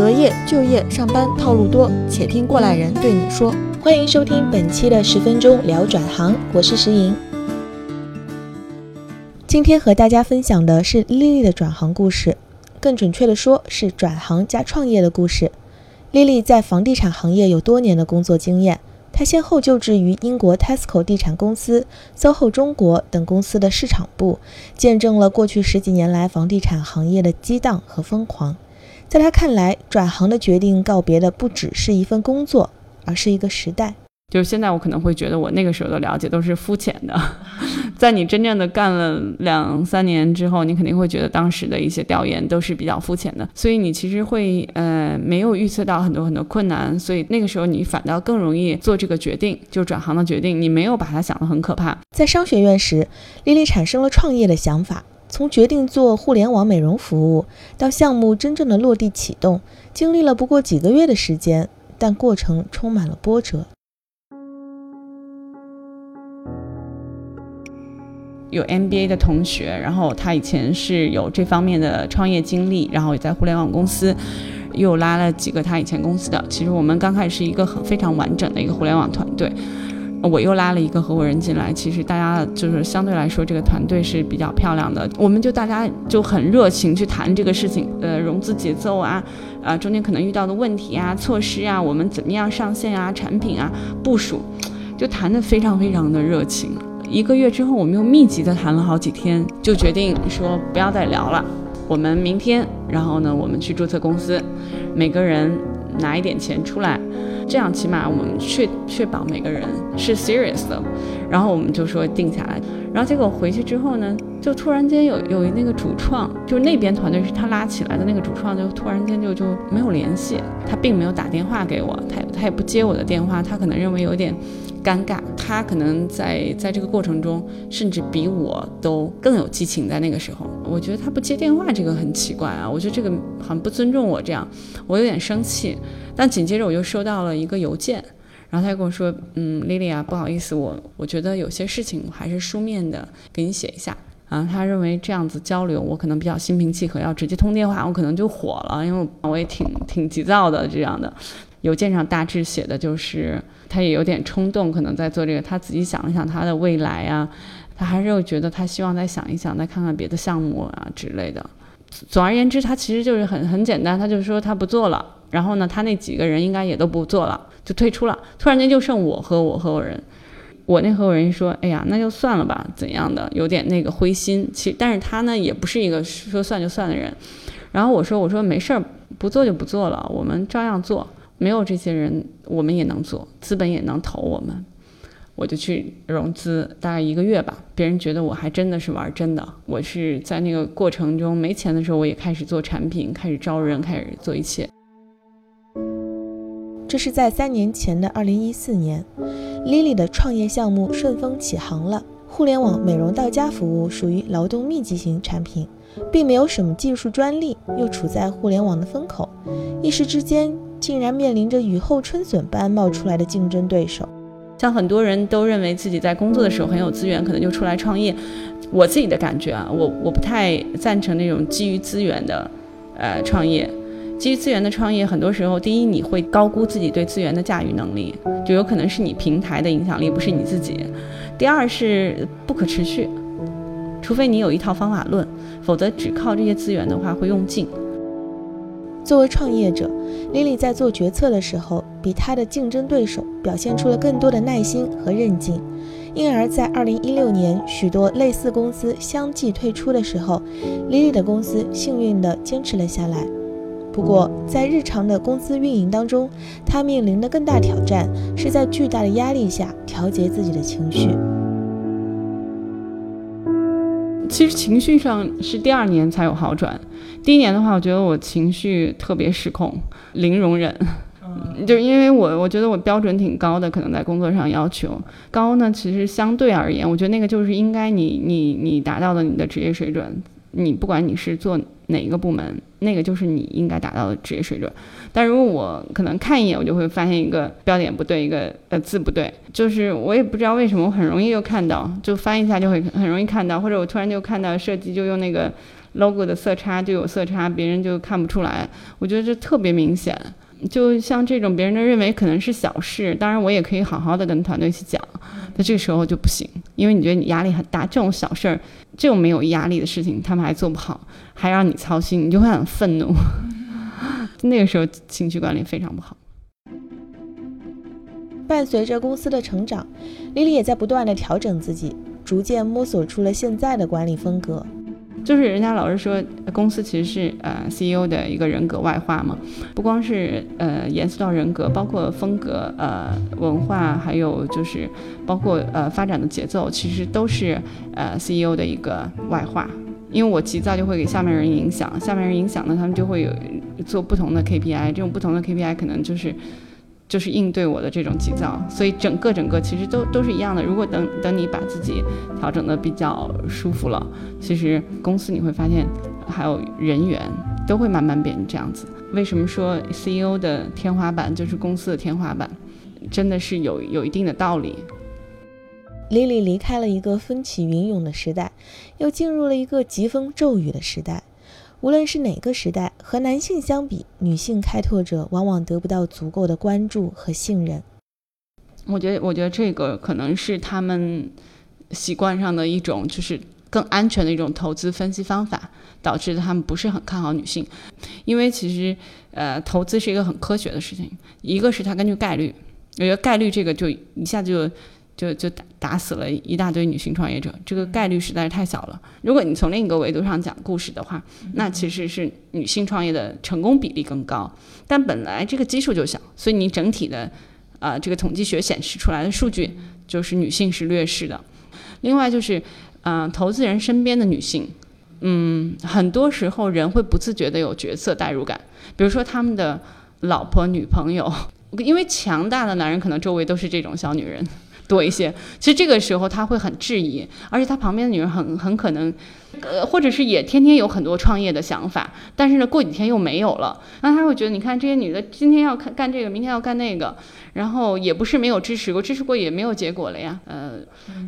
择业、就业、上班套路多，且听过来人对你说。欢迎收听本期的十分钟聊转行，我是石莹。今天和大家分享的是丽丽的转行故事，更准确的说是转行加创业的故事。丽丽在房地产行业有多年的工作经验，她先后就职于英国 Tesco 地产公司、SOHO 中国等公司的市场部，见证了过去十几年来房地产行业的激荡和疯狂。在他看来，转行的决定告别的不只是一份工作。而是一个时代，就是现在我可能会觉得我那个时候的了解都是肤浅的，在你真正的干了两三年之后，你肯定会觉得当时的一些调研都是比较肤浅的，所以你其实会呃没有预测到很多很多困难，所以那个时候你反倒更容易做这个决定，就转行的决定，你没有把它想得很可怕。在商学院时，丽丽产生了创业的想法，从决定做互联网美容服务到项目真正的落地启动，经历了不过几个月的时间。但过程充满了波折。有 MBA 的同学，然后他以前是有这方面的创业经历，然后也在互联网公司，又拉了几个他以前公司的。其实我们刚开始是一个很非常完整的一个互联网团队。我又拉了一个合伙人进来，其实大家就是相对来说这个团队是比较漂亮的，我们就大家就很热情去谈这个事情，呃，融资节奏啊，啊，中间可能遇到的问题啊、措施啊，我们怎么样上线啊、产品啊、部署，就谈得非常非常的热情。一个月之后，我们又密集的谈了好几天，就决定说不要再聊了，我们明天，然后呢，我们去注册公司，每个人拿一点钱出来。这样起码我们确确保每个人是 serious 的，然后我们就说定下来，然后结果回去之后呢，就突然间有有那个主创，就是那边团队是他拉起来的那个主创，就突然间就就没有联系，他并没有打电话给我，他他也不接我的电话，他可能认为有点尴尬，他可能在在这个过程中甚至比我都更有激情，在那个时候，我觉得他不接电话这个很奇怪啊，我觉得这个很不尊重我，这样我有点生气。但紧接着我又收到了一个邮件，然后他跟我说：“嗯，莉莉啊，不好意思，我我觉得有些事情还是书面的给你写一下啊。”他认为这样子交流我可能比较心平气和，要直接通电话我可能就火了，因为我也挺挺急躁的这样的。邮件上大致写的就是他也有点冲动，可能在做这个，他仔细想了想他的未来啊，他还是又觉得他希望再想一想，再看看别的项目啊之类的。总而言之，他其实就是很很简单，他就说他不做了。然后呢，他那几个人应该也都不做了，就退出了。突然间就剩我和我合伙人，我那合伙人说：“哎呀，那就算了吧，怎样的？有点那个灰心。其，但是他呢，也不是一个说算就算的人。然后我说：我说没事儿，不做就不做了，我们照样做。没有这些人，我们也能做，资本也能投我们。我就去融资，大概一个月吧。别人觉得我还真的是玩真的。我是在那个过程中没钱的时候，我也开始做产品，开始招人，开始做一切。”这是在三年前的二零一四年，Lily 的创业项目顺风起航了。互联网美容到家服务属于劳动密集型产品，并没有什么技术专利，又处在互联网的风口，一时之间竟然面临着雨后春笋般冒出来的竞争对手。像很多人都认为自己在工作的时候很有资源，可能就出来创业。我自己的感觉啊，我我不太赞成那种基于资源的，呃，创业。基于资源的创业，很多时候，第一你会高估自己对资源的驾驭能力，就有可能是你平台的影响力，不是你自己；第二是不可持续，除非你有一套方法论，否则只靠这些资源的话会用尽。作为创业者，Lily 在做决策的时候，比她的竞争对手表现出了更多的耐心和韧劲，因而，在2016年许多类似公司相继退出的时候，Lily 的公司幸运地坚持了下来。不过，在日常的公司运营当中，他面临的更大挑战是在巨大的压力下调节自己的情绪。其实情绪上是第二年才有好转，第一年的话，我觉得我情绪特别失控，零容忍。就是因为我我觉得我标准挺高的，可能在工作上要求高呢，其实相对而言，我觉得那个就是应该你你你达到了你的职业水准。你不管你是做哪一个部门，那个就是你应该达到的职业水准。但如果我可能看一眼，我就会发现一个标点不对，一个呃字不对，就是我也不知道为什么，我很容易就看到，就翻一下就会很容易看到，或者我突然就看到设计就用那个 logo 的色差就有色差，别人就看不出来。我觉得这特别明显。就像这种别人都认为可能是小事，当然我也可以好好的跟团队去讲，那这个时候就不行，因为你觉得你压力很大，这种小事儿，这种没有压力的事情，他们还做不好，还让你操心，你就会很愤怒。那个时候情绪管理非常不好。伴随着公司的成长，李李也在不断的调整自己，逐渐摸索出了现在的管理风格。就是人家老是说，公司其实是呃 CEO 的一个人格外化嘛，不光是呃严肃到人格，包括风格、呃文化，还有就是包括呃发展的节奏，其实都是呃 CEO 的一个外化。因为我急躁就会给下面人影响，下面人影响呢，他们就会有做不同的 KPI，这种不同的 KPI 可能就是。就是应对我的这种急躁，所以整个整个其实都都是一样的。如果等等你把自己调整的比较舒服了，其实公司你会发现，还有人员都会慢慢变成这样子。为什么说 CEO 的天花板就是公司的天花板？真的是有有一定的道理。Lily 离开了一个风起云涌的时代，又进入了一个疾风骤雨的时代。无论是哪个时代，和男性相比，女性开拓者往往得不到足够的关注和信任。我觉得，我觉得这个可能是他们习惯上的一种，就是更安全的一种投资分析方法，导致他们不是很看好女性。因为其实，呃，投资是一个很科学的事情。一个是它根据概率，我觉得概率这个就一下子就。就就打打死了一大堆女性创业者，这个概率实在是太小了。如果你从另一个维度上讲故事的话，那其实是女性创业的成功比例更高。但本来这个基数就小，所以你整体的，呃，这个统计学显示出来的数据就是女性是劣势的。另外就是，嗯，投资人身边的女性，嗯，很多时候人会不自觉的有角色代入感，比如说他们的老婆、女朋友，因为强大的男人可能周围都是这种小女人。多一些，其实这个时候他会很质疑，而且他旁边的女人很很可能，呃，或者是也天天有很多创业的想法，但是呢，过几天又没有了，那他会觉得，你看这些女的今天要看干这个，明天要干那个，然后也不是没有支持过，支持过也没有结果了呀，呃，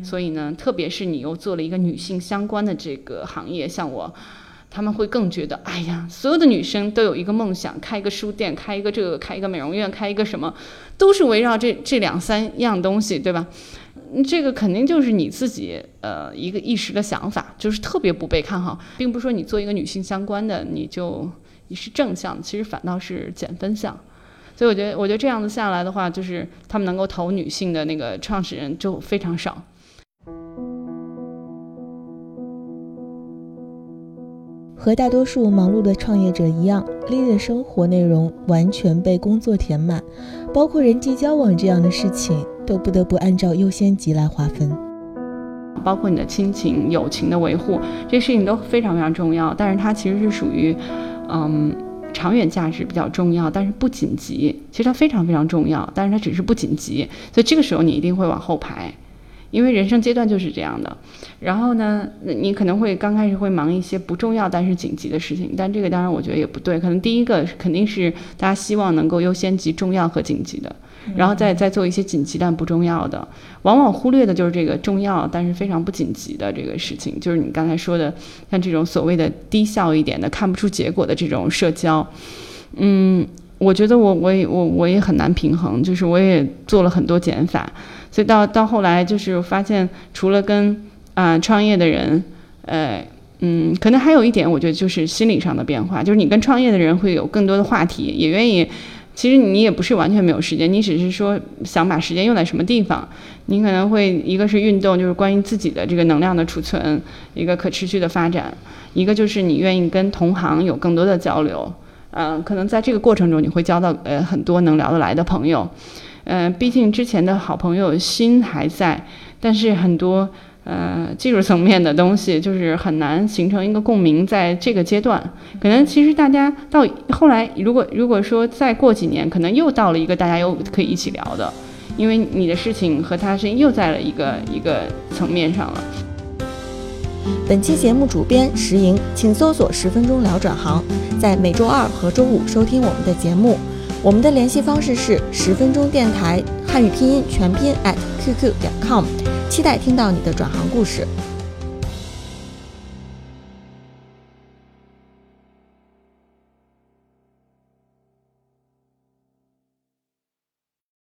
所以呢，特别是你又做了一个女性相关的这个行业，像我。他们会更觉得，哎呀，所有的女生都有一个梦想，开一个书店，开一个这个，开一个美容院，开一个什么，都是围绕这这两三样东西，对吧？这个肯定就是你自己呃一个一时的想法，就是特别不被看好，并不是说你做一个女性相关的你就你是正向，其实反倒是减分项。所以我觉得，我觉得这样子下来的话，就是他们能够投女性的那个创始人就非常少。和大多数忙碌的创业者一样，丽丽的生活内容完全被工作填满，包括人际交往这样的事情都不得不按照优先级来划分。包括你的亲情、友情的维护，这些事情都非常非常重要。但是它其实是属于，嗯，长远价值比较重要，但是不紧急。其实它非常非常重要，但是它只是不紧急。所以这个时候你一定会往后排。因为人生阶段就是这样的，然后呢，你可能会刚开始会忙一些不重要但是紧急的事情，但这个当然我觉得也不对，可能第一个肯定是大家希望能够优先级重要和紧急的，然后再再做一些紧急但不重要的，往往忽略的就是这个重要但是非常不紧急的这个事情，就是你刚才说的像这种所谓的低效一点的看不出结果的这种社交，嗯，我觉得我我也我我也很难平衡，就是我也做了很多减法。所以到到后来，就是发现除了跟啊创业的人，呃嗯，可能还有一点，我觉得就是心理上的变化，就是你跟创业的人会有更多的话题，也愿意。其实你也不是完全没有时间，你只是说想把时间用在什么地方。你可能会一个是运动，就是关于自己的这个能量的储存，一个可持续的发展；一个就是你愿意跟同行有更多的交流。嗯，可能在这个过程中，你会交到呃很多能聊得来的朋友。嗯，毕竟之前的好朋友心还在，但是很多呃技术层面的东西就是很难形成一个共鸣。在这个阶段，可能其实大家到后来，如果如果说再过几年，可能又到了一个大家又可以一起聊的，因为你的事情和他的事情又在了一个一个层面上了。本期节目主编石莹，请搜索“十分钟聊转行”，在每周二和周五收听我们的节目。我们的联系方式是十分钟电台汉语拼音全拼 at qq 点 com，期待听到你的转行故事。